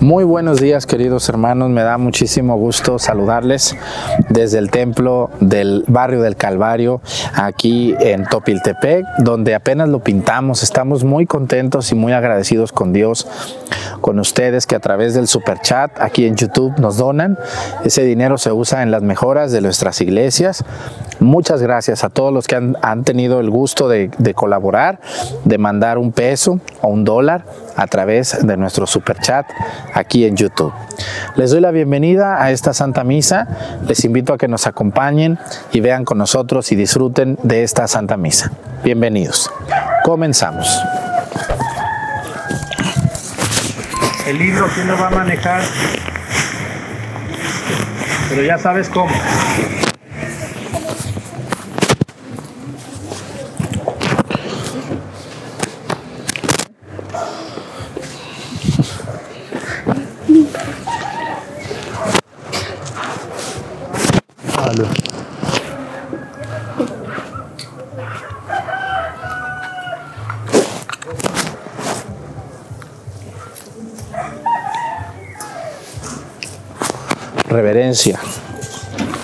Muy buenos días queridos hermanos, me da muchísimo gusto saludarles desde el templo del barrio del Calvario aquí en Topiltepec, donde apenas lo pintamos, estamos muy contentos y muy agradecidos con Dios, con ustedes que a través del super chat aquí en YouTube nos donan, ese dinero se usa en las mejoras de nuestras iglesias. Muchas gracias a todos los que han, tenido el gusto de, de colaborar, de mandar un peso o un dólar a través de nuestro super chat aquí en YouTube. Les doy la bienvenida a esta Santa Misa. Les invito a que nos acompañen y vean con nosotros y disfruten de esta Santa Misa. Bienvenidos. Comenzamos. El libro, ¿quién lo va a manejar? Pero ya sabes cómo.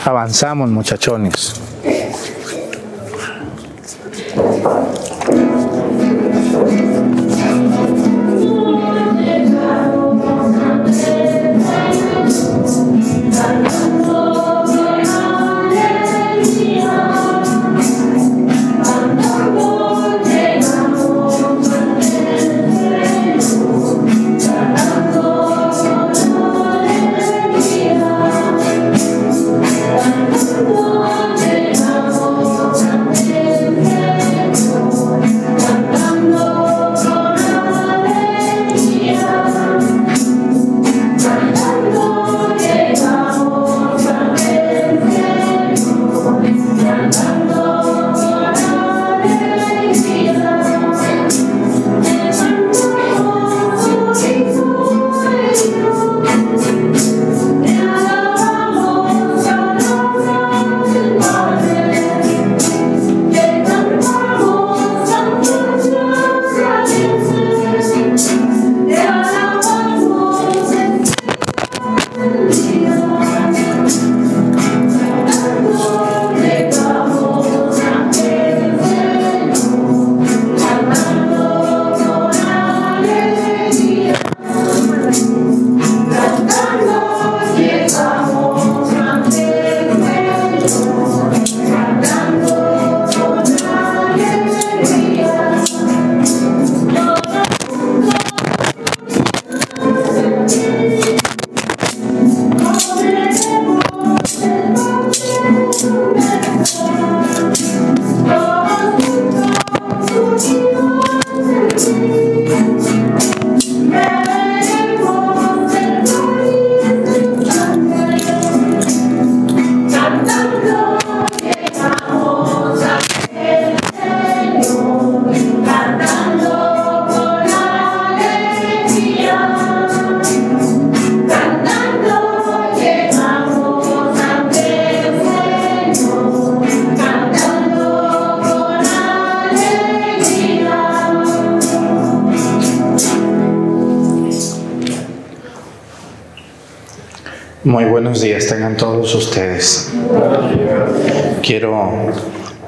Avanzamos, muchachones.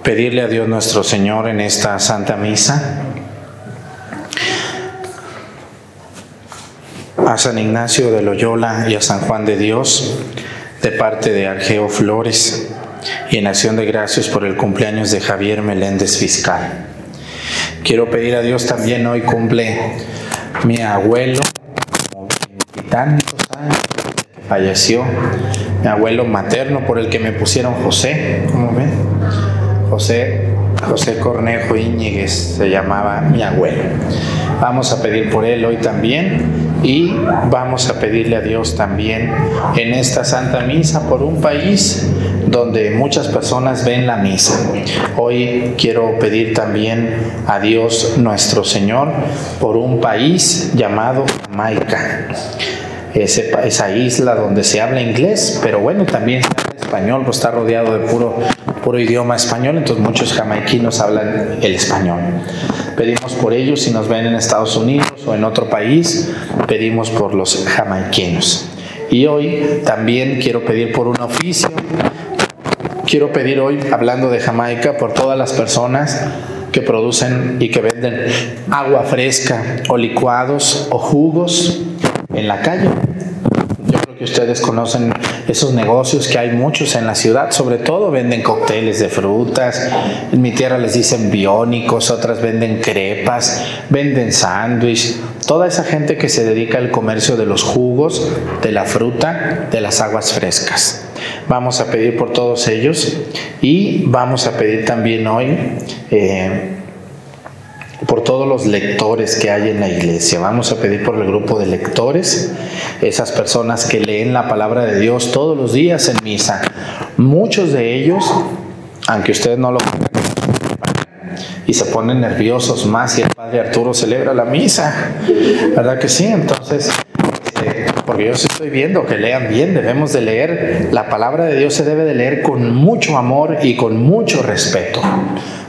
Pedirle a Dios nuestro Señor en esta Santa Misa a San Ignacio de Loyola y a San Juan de Dios de parte de Argeo Flores y en acción de gracias por el cumpleaños de Javier Meléndez Fiscal. Quiero pedir a Dios también hoy cumple mi abuelo, como falleció mi abuelo materno por el que me pusieron José, ¿cómo ven? José, José Cornejo Íñiguez se llamaba mi abuelo. Vamos a pedir por él hoy también y vamos a pedirle a Dios también en esta Santa Misa por un país donde muchas personas ven la misa. Hoy quiero pedir también a Dios nuestro Señor por un país llamado Jamaica esa isla donde se habla inglés, pero bueno, también español, pues está rodeado de puro puro idioma español, entonces muchos jamaiquinos hablan el español. Pedimos por ellos si nos ven en Estados Unidos o en otro país, pedimos por los jamaiquinos. Y hoy también quiero pedir por un oficio. Quiero pedir hoy, hablando de Jamaica, por todas las personas que producen y que venden agua fresca o licuados o jugos en la calle. Que ustedes conocen esos negocios que hay muchos en la ciudad, sobre todo venden cócteles de frutas, en mi tierra les dicen biónicos, otras venden crepas, venden sándwich, toda esa gente que se dedica al comercio de los jugos, de la fruta, de las aguas frescas. Vamos a pedir por todos ellos y vamos a pedir también hoy eh, por todos los lectores que hay en la iglesia. Vamos a pedir por el grupo de lectores, esas personas que leen la palabra de Dios todos los días en misa. Muchos de ellos, aunque ustedes no lo y se ponen nerviosos más si el padre Arturo celebra la misa, ¿verdad que sí? Entonces, este, porque yo estoy viendo que lean bien, debemos de leer, la palabra de Dios se debe de leer con mucho amor y con mucho respeto,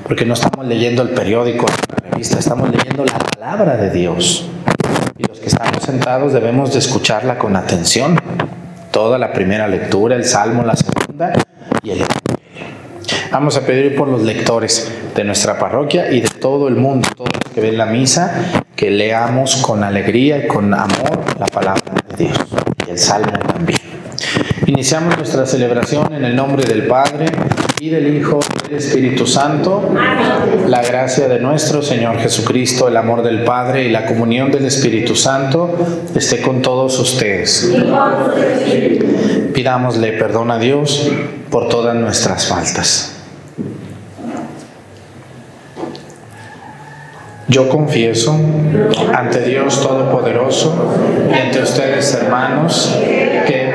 porque no estamos leyendo el periódico, estamos leyendo la palabra de Dios. Y los que estamos sentados debemos de escucharla con atención. Toda la primera lectura, el salmo, la segunda y el Vamos a pedir por los lectores de nuestra parroquia y de todo el mundo, todos los que ven la misa, que leamos con alegría y con amor la palabra de Dios y el salmo también. Iniciamos nuestra celebración en el nombre del Padre y del Hijo y del Espíritu Santo. La gracia de nuestro Señor Jesucristo, el amor del Padre y la comunión del Espíritu Santo esté con todos ustedes. Pidámosle perdón a Dios por todas nuestras faltas. Yo confieso ante Dios Todopoderoso y ante ustedes hermanos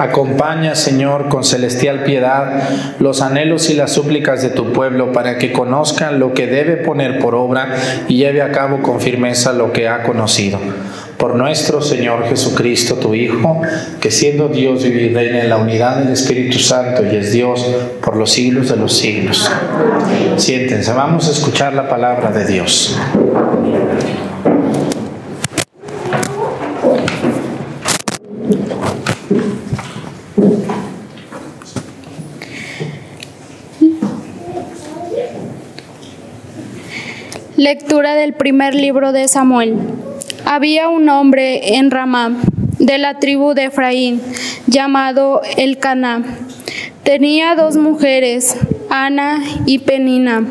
Acompaña, Señor, con celestial piedad los anhelos y las súplicas de tu pueblo para que conozcan lo que debe poner por obra y lleve a cabo con firmeza lo que ha conocido. Por nuestro Señor Jesucristo, tu Hijo, que siendo Dios vive en la unidad del Espíritu Santo y es Dios por los siglos de los siglos. Siéntense, vamos a escuchar la palabra de Dios. Lectura del primer libro de Samuel. Había un hombre en Ramá, de la tribu de Efraín, llamado Elcaná. Tenía dos mujeres, Ana y Penina.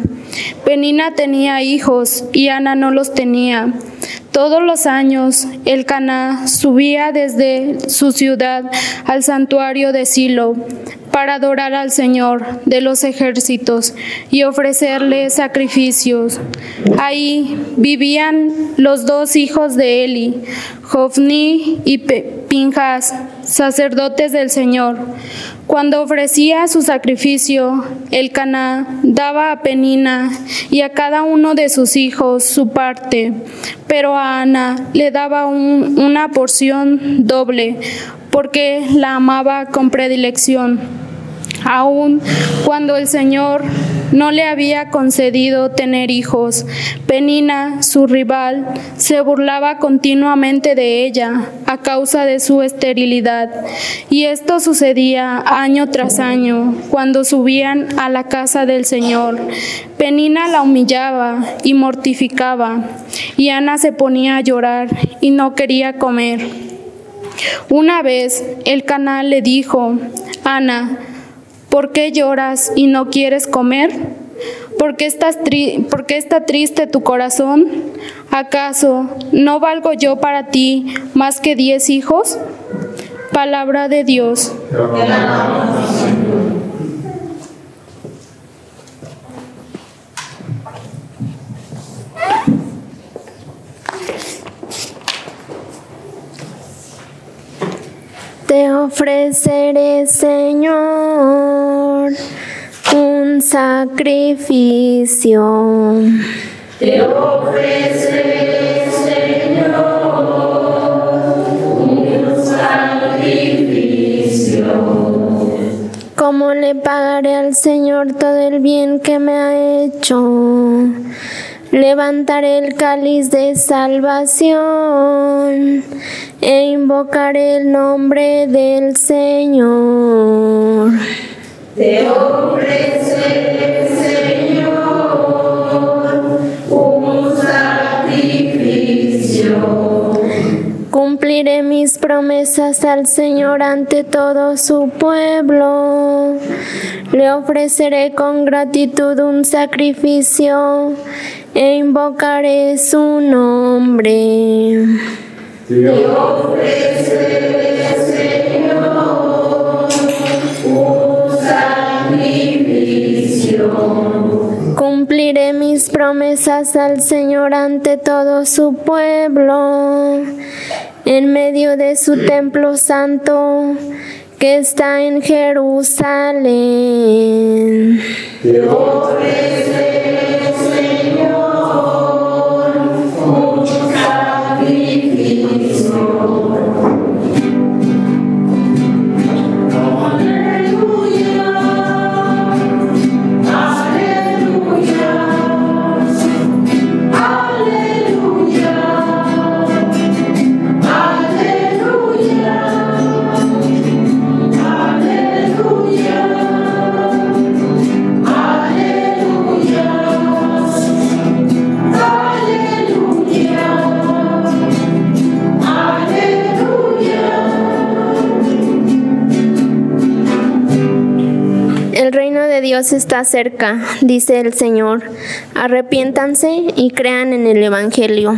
Penina tenía hijos y Ana no los tenía. Todos los años el Caná subía desde su ciudad al santuario de Silo para adorar al Señor de los ejércitos y ofrecerle sacrificios. Ahí vivían los dos hijos de Eli, Jofni y Pinjas, sacerdotes del Señor. Cuando ofrecía su sacrificio, el Caná daba a Penina y a cada uno de sus hijos su parte, pero a Ana le daba un- una porción doble, porque la amaba con predilección. Aun cuando el Señor no le había concedido tener hijos, Penina, su rival, se burlaba continuamente de ella a causa de su esterilidad. Y esto sucedía año tras año, cuando subían a la casa del Señor. Penina la humillaba y mortificaba, y Ana se ponía a llorar y no quería comer. Una vez el canal le dijo, Ana, ¿por qué lloras y no quieres comer? ¿Por qué, está triste tu corazón? ¿Acaso no valgo yo para ti más que diez hijos? Palabra de Dios. Te ofreceré, Señor, un sacrificio. ¿Cómo le pagaré al Señor todo el bien que me ha hecho? Levantaré el cáliz de salvación e invocaré el nombre del Señor. Cumpliré mis promesas al Señor ante todo su pueblo. Le ofreceré con gratitud un sacrificio e invocaré su nombre. Cumpliré mis promesas al Señor ante todo su pueblo, en medio de su templo santo que está en Jerusalén. Dios está cerca, dice el Señor. Arrepiéntanse y crean en el Evangelio.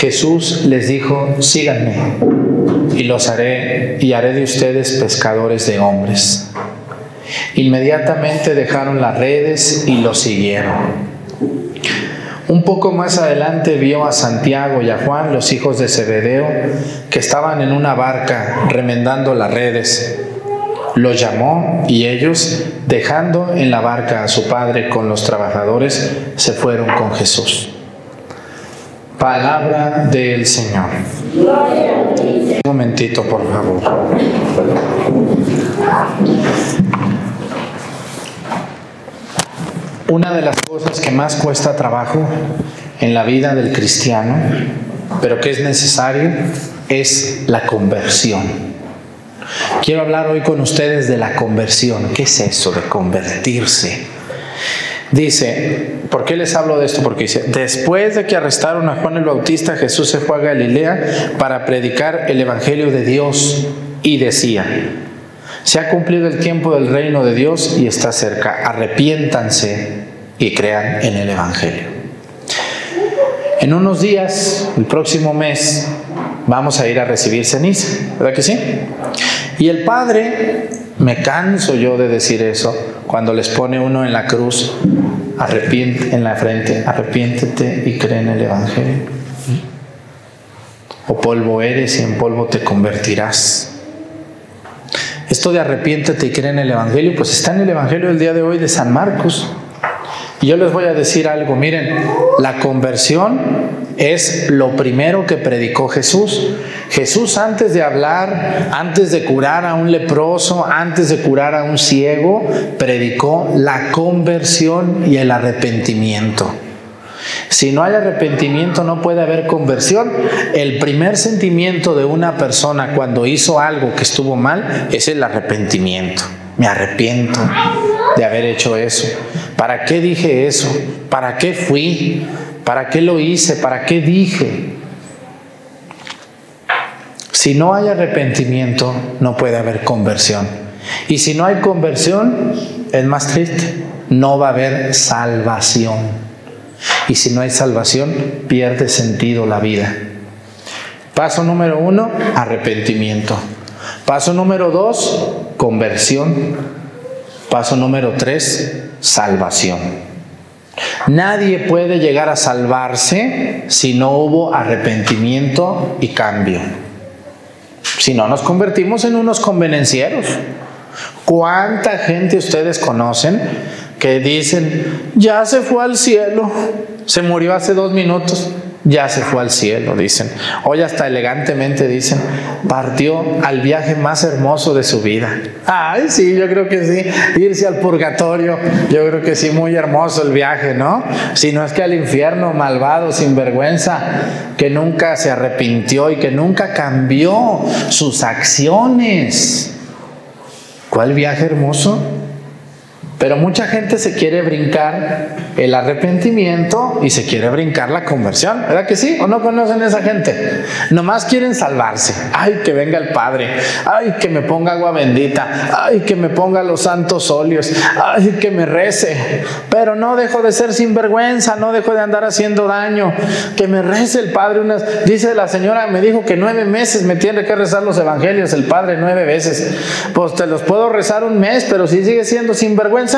Jesús les dijo, síganme y los haré y haré de ustedes pescadores de hombres. Inmediatamente dejaron las redes y los siguieron. Un poco más adelante vio a Santiago y a Juan, los hijos de Zebedeo, que estaban en una barca remendando las redes. Los llamó y ellos, dejando en la barca a su padre con los trabajadores, se fueron con Jesús. Palabra del Señor. Un momentito, por favor. Una de las cosas que más cuesta trabajo en la vida del cristiano, pero que es necesario, es la conversión. Quiero hablar hoy con ustedes de la conversión. ¿Qué es eso de convertirse? Dice, ¿por qué les hablo de esto? Porque dice, después de que arrestaron a Juan el Bautista, Jesús se fue a Galilea para predicar el Evangelio de Dios y decía, se ha cumplido el tiempo del reino de Dios y está cerca. Arrepiéntanse y crean en el Evangelio. En unos días, el próximo mes, vamos a ir a recibir ceniza, ¿verdad que sí? Y el Padre, me canso yo de decir eso, cuando les pone uno en la cruz, arrepiente en la frente, arrepiéntete y cree en el Evangelio. O polvo eres y en polvo te convertirás. Esto de arrepiéntete y cree en el Evangelio, pues está en el Evangelio del día de hoy de San Marcos. Y yo les voy a decir algo, miren, la conversión es lo primero que predicó Jesús. Jesús antes de hablar, antes de curar a un leproso, antes de curar a un ciego, predicó la conversión y el arrepentimiento. Si no hay arrepentimiento no puede haber conversión. El primer sentimiento de una persona cuando hizo algo que estuvo mal es el arrepentimiento. Me arrepiento de haber hecho eso. ¿Para qué dije eso? ¿Para qué fui? ¿Para qué lo hice? ¿Para qué dije? Si no hay arrepentimiento, no puede haber conversión. Y si no hay conversión, es más triste, no va a haber salvación. Y si no hay salvación, pierde sentido la vida. Paso número uno, arrepentimiento. Paso número dos, conversión. Paso número tres, salvación. Nadie puede llegar a salvarse si no hubo arrepentimiento y cambio. Si no nos convertimos en unos convenencieros. ¿Cuánta gente ustedes conocen que dicen, ya se fue al cielo, se murió hace dos minutos, ya se fue al cielo, dicen. Hoy hasta elegantemente dicen, partió al viaje más hermoso de su vida. Ay, sí, yo creo que sí, irse al purgatorio, yo creo que sí, muy hermoso el viaje, ¿no? Si no es que al infierno malvado, sin vergüenza, que nunca se arrepintió y que nunca cambió sus acciones. ¿Cuál viaje hermoso? Pero mucha gente se quiere brincar el arrepentimiento y se quiere brincar la conversión. ¿Verdad que sí? ¿O no conocen a esa gente? Nomás quieren salvarse. Ay, que venga el Padre. Ay, que me ponga agua bendita. Ay, que me ponga los santos óleos. Ay, que me rece. Pero no dejo de ser sinvergüenza. No dejo de andar haciendo daño. Que me rece el Padre. Unas, dice la señora, me dijo que nueve meses me tiene que rezar los evangelios el Padre nueve veces. Pues te los puedo rezar un mes, pero si sigue siendo sinvergüenza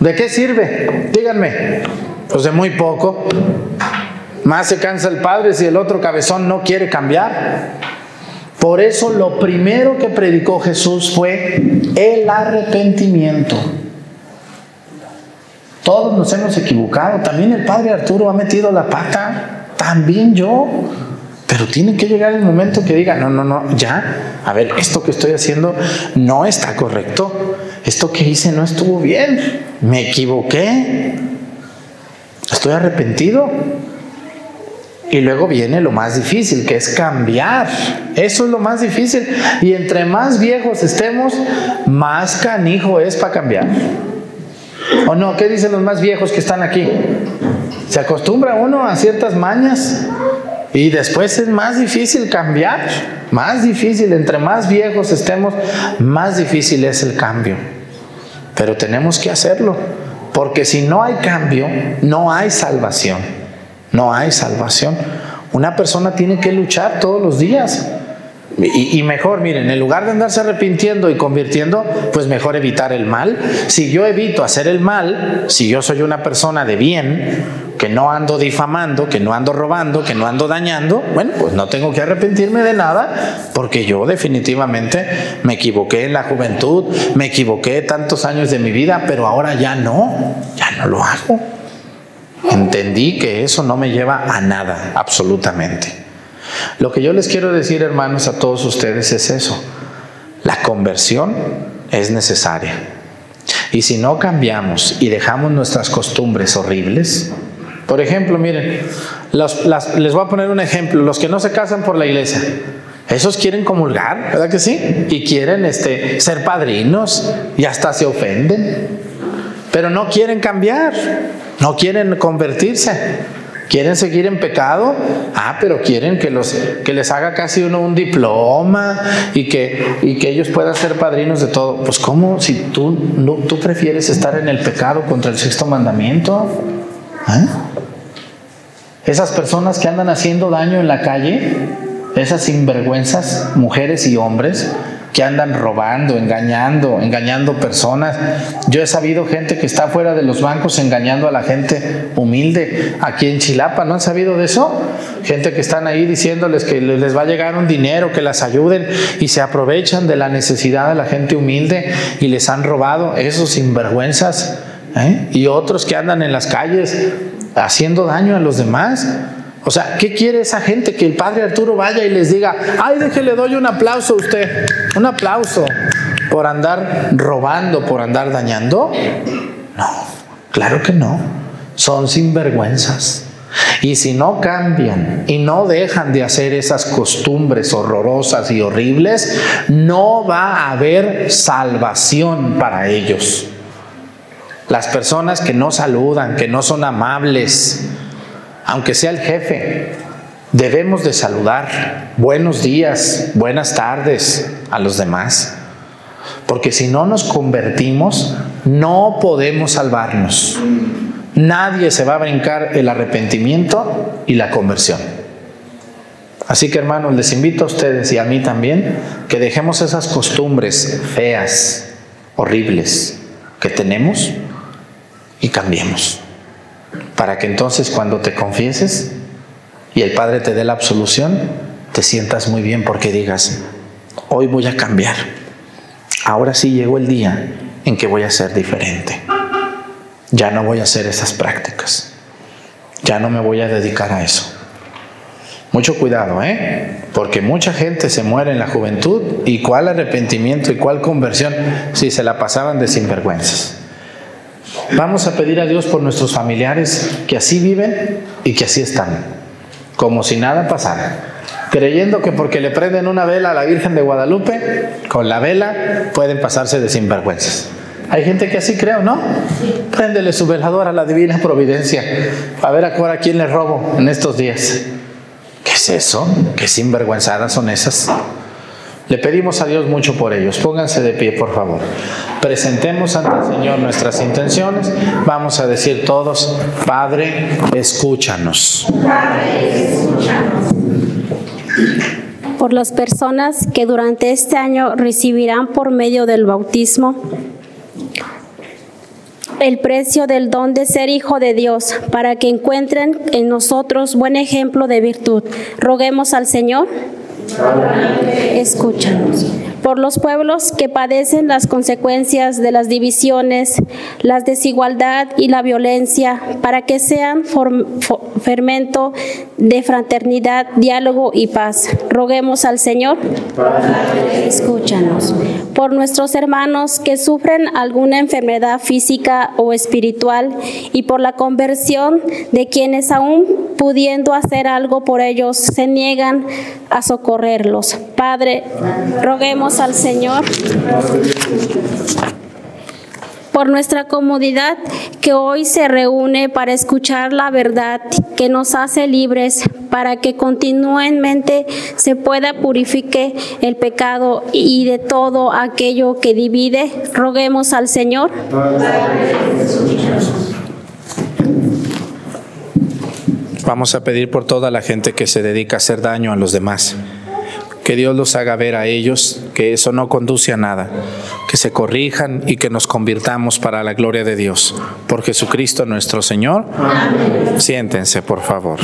¿De qué sirve? Díganme. Pues de muy poco. Más se cansa el padre si el otro cabezón no quiere cambiar. Por eso lo primero que predicó Jesús fue el arrepentimiento. Todos nos hemos equivocado. También el padre Arturo ha metido la pata. También yo. Pero tiene que llegar el momento que diga, no, no, no, ya, a ver, esto que estoy haciendo no está correcto, esto que hice no estuvo bien, me equivoqué, estoy arrepentido. Y luego viene lo más difícil, que es cambiar. Eso es lo más difícil. Y entre más viejos estemos, más canijo es para cambiar. ¿O no? ¿Qué dicen los más viejos que están aquí? Se acostumbra uno a ciertas mañas y después es más difícil cambiar, más difícil, entre más viejos estemos, más difícil es el cambio. Pero tenemos que hacerlo, porque si no hay cambio, no hay salvación, no hay salvación. Una persona tiene que luchar todos los días. Y, mejor, miren, en lugar de andarse arrepintiendo y convirtiendo, pues mejor evitar el mal. Si yo evito hacer el mal, si yo soy una persona de bien, que no ando difamando, que no ando robando, que no ando dañando, bueno, pues no tengo que arrepentirme de nada, porque yo definitivamente me equivoqué en la juventud, me equivoqué tantos años de mi vida, pero ahora ya no, ya no lo hago. Entendí que eso no me lleva a nada, absolutamente. Lo que yo les quiero decir, hermanos, a todos ustedes es eso. La conversión es necesaria. Y si no cambiamos y dejamos nuestras costumbres horribles, por ejemplo, miren, les voy a poner un ejemplo, los que no se casan por la iglesia, esos quieren comulgar, ¿verdad que sí? Y quieren este, ser padrinos y hasta se ofenden, pero no quieren cambiar, no quieren convertirse. ¿Quieren seguir en pecado? Ah, pero quieren que, los, que les haga casi uno un diploma y que, y que ellos puedan ser padrinos de todo. Pues ¿cómo? Si tú, no, tú prefieres estar en el pecado contra el sexto mandamiento. ¿Eh? Esas personas que andan haciendo daño en la calle, esas sinvergüenzas, mujeres y hombres, que andan robando, engañando, engañando personas. Yo he sabido gente que está fuera de los bancos engañando a la gente humilde aquí en Chilapa, ¿no han sabido de eso? Gente que están ahí diciéndoles que les va a llegar un dinero, que las ayuden y se aprovechan de la necesidad de la gente humilde y les han robado esos sinvergüenzas. ¿eh? Y otros que andan en las calles haciendo daño a los demás. O sea, ¿qué quiere esa gente? Que el padre Arturo vaya y les diga, ay, déjele, doy un aplauso a usted, un aplauso por andar robando, por andar dañando. No, claro que no. Son sinvergüenzas. Y si no cambian y no dejan de hacer esas costumbres horrorosas y horribles, no va a haber salvación para ellos. Las personas que no saludan, que no son amables, aunque sea el jefe, debemos de saludar buenos días, buenas tardes a los demás. Porque si no nos convertimos, no podemos salvarnos. Nadie se va a brincar el arrepentimiento y la conversión. Así que hermanos, les invito a ustedes y a mí también que dejemos esas costumbres feas, horribles que tenemos y cambiemos para que entonces cuando te confieses y el Padre te dé la absolución, te sientas muy bien porque digas, hoy voy a cambiar. Ahora sí llegó el día en que voy a ser diferente. Ya no voy a hacer esas prácticas. Ya no me voy a dedicar a eso. Mucho cuidado, ¿eh? Porque mucha gente se muere en la juventud y cuál arrepentimiento y cuál conversión si se la pasaban de sinvergüenzas. Vamos a pedir a Dios por nuestros familiares que así viven y que así están, como si nada pasara creyendo que porque le prenden una vela a la Virgen de Guadalupe, con la vela pueden pasarse de sinvergüenzas. Hay gente que así cree, ¿no? Préndele su velador a la divina providencia, a ver a quién le robo en estos días. ¿Qué es eso? ¿Qué sinvergüenzadas son esas? Le pedimos a Dios mucho por ellos. Pónganse de pie, por favor. Presentemos ante el Señor nuestras intenciones. Vamos a decir todos, Padre, escúchanos. Por las personas que durante este año recibirán por medio del bautismo el precio del don de ser hijo de Dios, para que encuentren en nosotros buen ejemplo de virtud. Roguemos al Señor. Escúchanos por los pueblos que padecen las consecuencias de las divisiones, la desigualdad y la violencia, para que sean fermento de fraternidad, diálogo y paz. Roguemos al Señor. Escúchanos. Por nuestros hermanos que sufren alguna enfermedad física o espiritual y por la conversión de quienes aún pudiendo hacer algo por ellos se niegan a socorrerlos. Padre, roguemos al Señor por nuestra comodidad que hoy se reúne para escuchar la verdad que nos hace libres, para que continuamente se pueda purificar el pecado y de todo aquello que divide. Roguemos al Señor. Vamos a pedir por toda la gente que se dedica a hacer daño a los demás que Dios los haga ver a ellos que eso no conduce a nada, que se corrijan y que nos convirtamos para la gloria de Dios. Por Jesucristo nuestro Señor. Siéntense, por favor.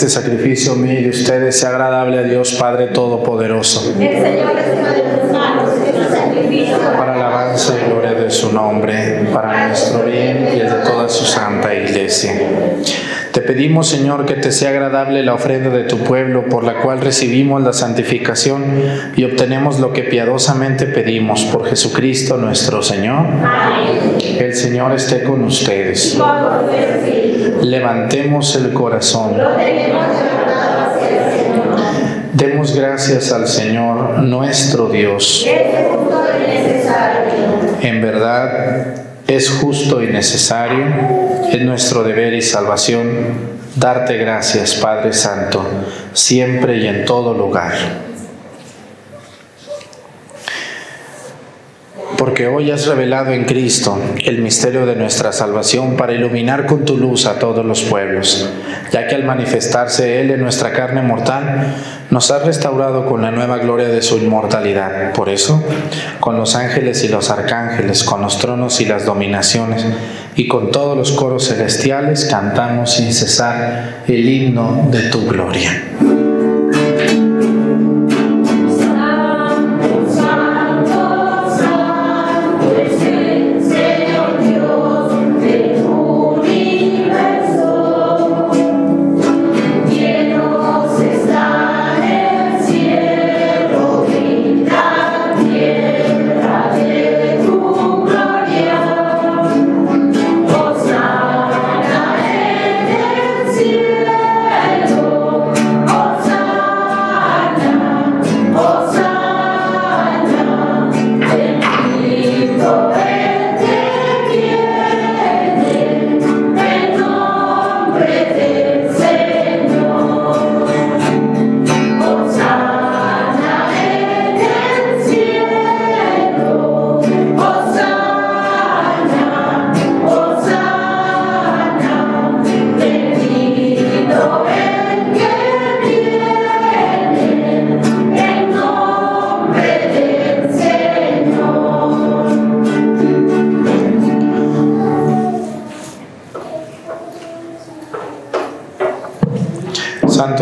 Este sacrificio mío y de ustedes sea agradable a Dios Padre Todopoderoso. Para alabanza y gloria de su nombre, para nuestro bien y el de toda su santa iglesia. Te pedimos, Señor, que te sea agradable la ofrenda de tu pueblo, por la cual recibimos la santificación y obtenemos lo que piadosamente pedimos por Jesucristo nuestro Señor. Señor esté con ustedes. Levantemos el corazón. Demos gracias al Señor nuestro Dios. En verdad es justo y necesario, es nuestro deber y salvación darte gracias, Padre Santo, siempre y en todo lugar. Porque hoy has revelado en Cristo el misterio de nuestra salvación para iluminar con tu luz a todos los pueblos, ya que al manifestarse Él en nuestra carne mortal, nos has restaurado con la nueva gloria de su inmortalidad. Por eso, con los ángeles y los arcángeles, con los tronos y las dominaciones, y con todos los coros celestiales, cantamos sin cesar el himno de tu gloria.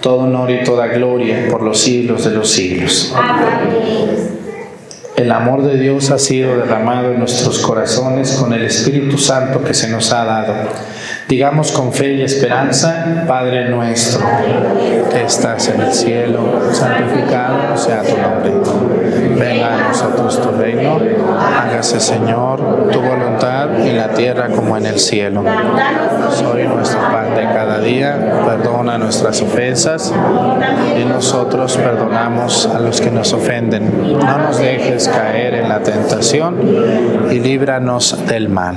todo honor y toda gloria por los siglos de los siglos. El amor de Dios ha sido derramado en nuestros corazones con el Espíritu Santo que se nos ha dado. Digamos con fe y esperanza, Padre nuestro, que estás en el cielo, santificado sea tu nombre. Venga a nosotros tu reino, hágase Señor tu voluntad en la tierra como en el cielo. Soy nuestro pan de cada día, perdona nuestras ofensas y nosotros perdonamos a los que nos ofenden. No nos dejes caer en la tentación y líbranos del mal.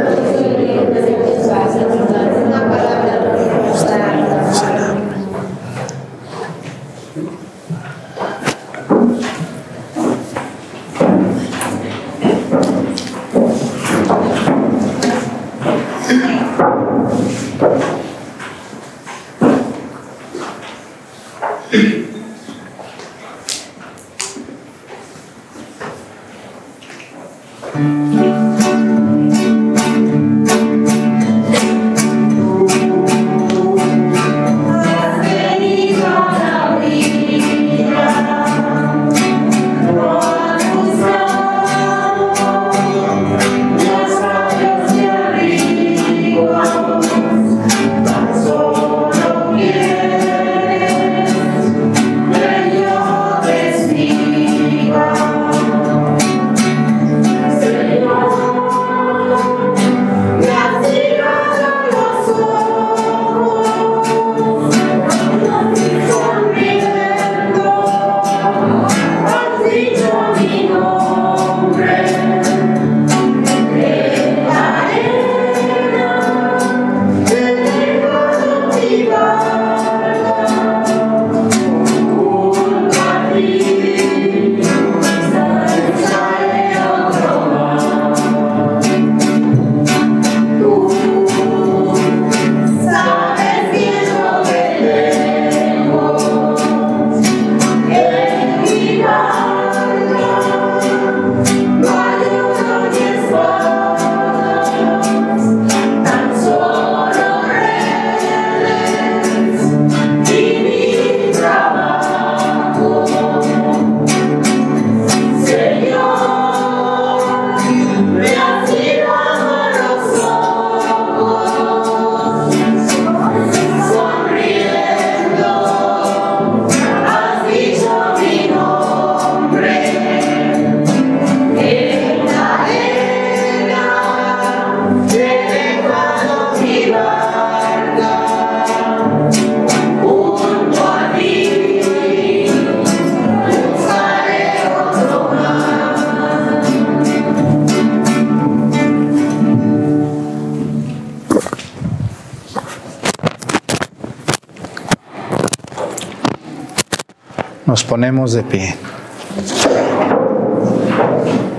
Ponemos de pie.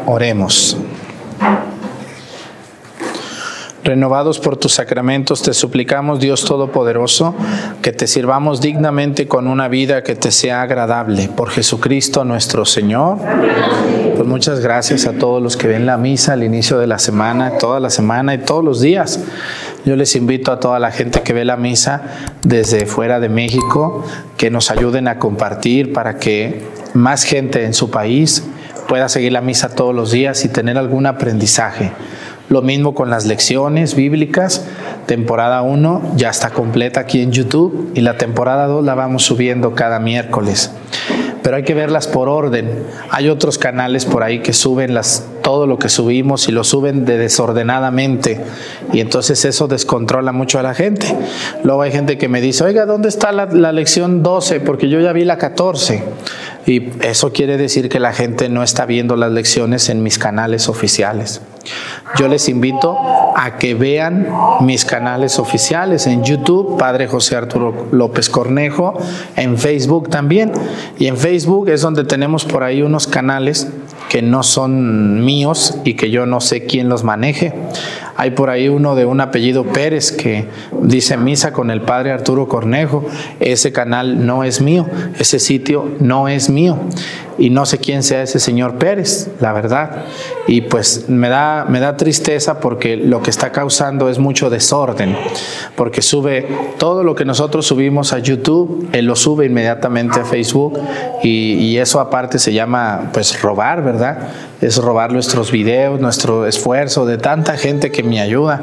Oremos. Renovados por tus sacramentos, te suplicamos, Dios Todopoderoso, que te sirvamos dignamente con una vida que te sea agradable. Por Jesucristo nuestro Señor. Pues muchas gracias a todos los que ven la misa al inicio de la semana, toda la semana y todos los días. Yo les invito a toda la gente que ve la misa desde fuera de México que nos ayuden a compartir para que más gente en su país pueda seguir la misa todos los días y tener algún aprendizaje. Lo mismo con las lecciones bíblicas. Temporada 1 ya está completa aquí en YouTube y la temporada 2 la vamos subiendo cada miércoles. Pero hay que verlas por orden. Hay otros canales por ahí que suben las, todo lo que subimos y lo suben de desordenadamente. Y entonces eso descontrola mucho a la gente. Luego hay gente que me dice, oiga, ¿dónde está la, la lección 12? Porque yo ya vi la 14. Y eso quiere decir que la gente no está viendo las lecciones en mis canales oficiales. Yo les invito a que vean mis canales oficiales en YouTube, Padre José Arturo López Cornejo, en Facebook también. Y en Facebook es donde tenemos por ahí unos canales que no son míos y que yo no sé quién los maneje. Hay por ahí uno de un apellido Pérez que dice misa con el padre Arturo Cornejo. Ese canal no es mío, ese sitio no es mío. Y no sé quién sea ese señor Pérez, la verdad. Y pues me da, me da tristeza porque lo que está causando es mucho desorden. Porque sube todo lo que nosotros subimos a YouTube, él lo sube inmediatamente a Facebook. Y, y eso aparte se llama pues robar, ¿verdad? Es robar nuestros videos, nuestro esfuerzo de tanta gente que me ayuda.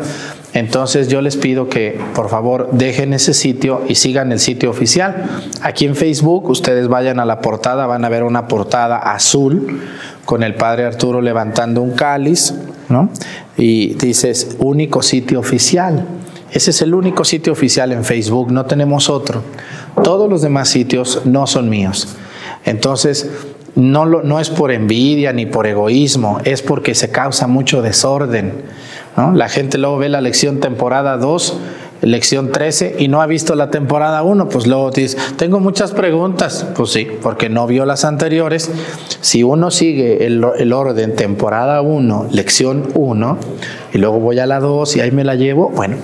Entonces yo les pido que por favor dejen ese sitio y sigan el sitio oficial. Aquí en Facebook ustedes vayan a la portada, van a ver una portada azul con el padre Arturo levantando un cáliz, ¿no? Y dices único sitio oficial. Ese es el único sitio oficial en Facebook, no tenemos otro. Todos los demás sitios no son míos. Entonces, no, no es por envidia ni por egoísmo, es porque se causa mucho desorden. ¿No? La gente luego ve la lección temporada 2 lección 13 y no ha visto la temporada 1, pues luego dice, tengo muchas preguntas, pues sí, porque no vio las anteriores. Si uno sigue el, el orden temporada 1, lección 1, y luego voy a la 2 y ahí me la llevo, bueno,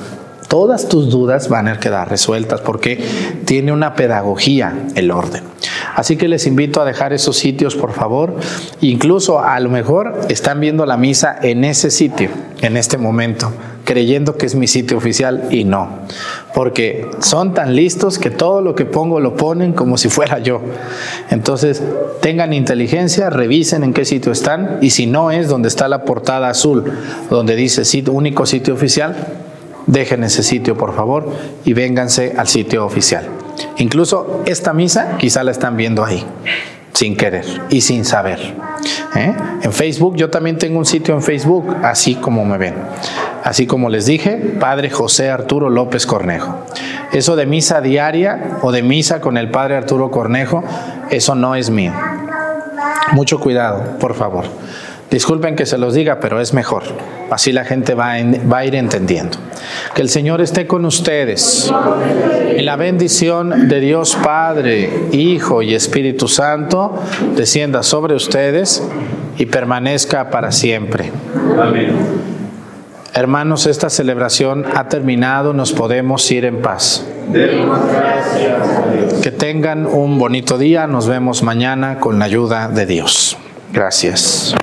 todas tus dudas van a quedar resueltas porque tiene una pedagogía el orden. Así que les invito a dejar esos sitios, por favor. Incluso a lo mejor están viendo la misa en ese sitio, en este momento creyendo que es mi sitio oficial y no, porque son tan listos que todo lo que pongo lo ponen como si fuera yo. Entonces, tengan inteligencia, revisen en qué sitio están y si no es donde está la portada azul, donde dice sitio, único sitio oficial, dejen ese sitio por favor y vénganse al sitio oficial. Incluso esta misa quizá la están viendo ahí, sin querer y sin saber. ¿eh? En Facebook, yo también tengo un sitio en Facebook, así como me ven. Así como les dije, Padre José Arturo López Cornejo. Eso de misa diaria o de misa con el Padre Arturo Cornejo, eso no es mío. Mucho cuidado, por favor. Disculpen que se los diga, pero es mejor. Así la gente va, en, va, a ir entendiendo. Que el Señor esté con ustedes. Y la bendición de Dios Padre, Hijo y Espíritu Santo descienda sobre ustedes y permanezca para siempre. Amén. Hermanos, esta celebración ha terminado, nos podemos ir en paz. Que tengan un bonito día, nos vemos mañana con la ayuda de Dios. Gracias.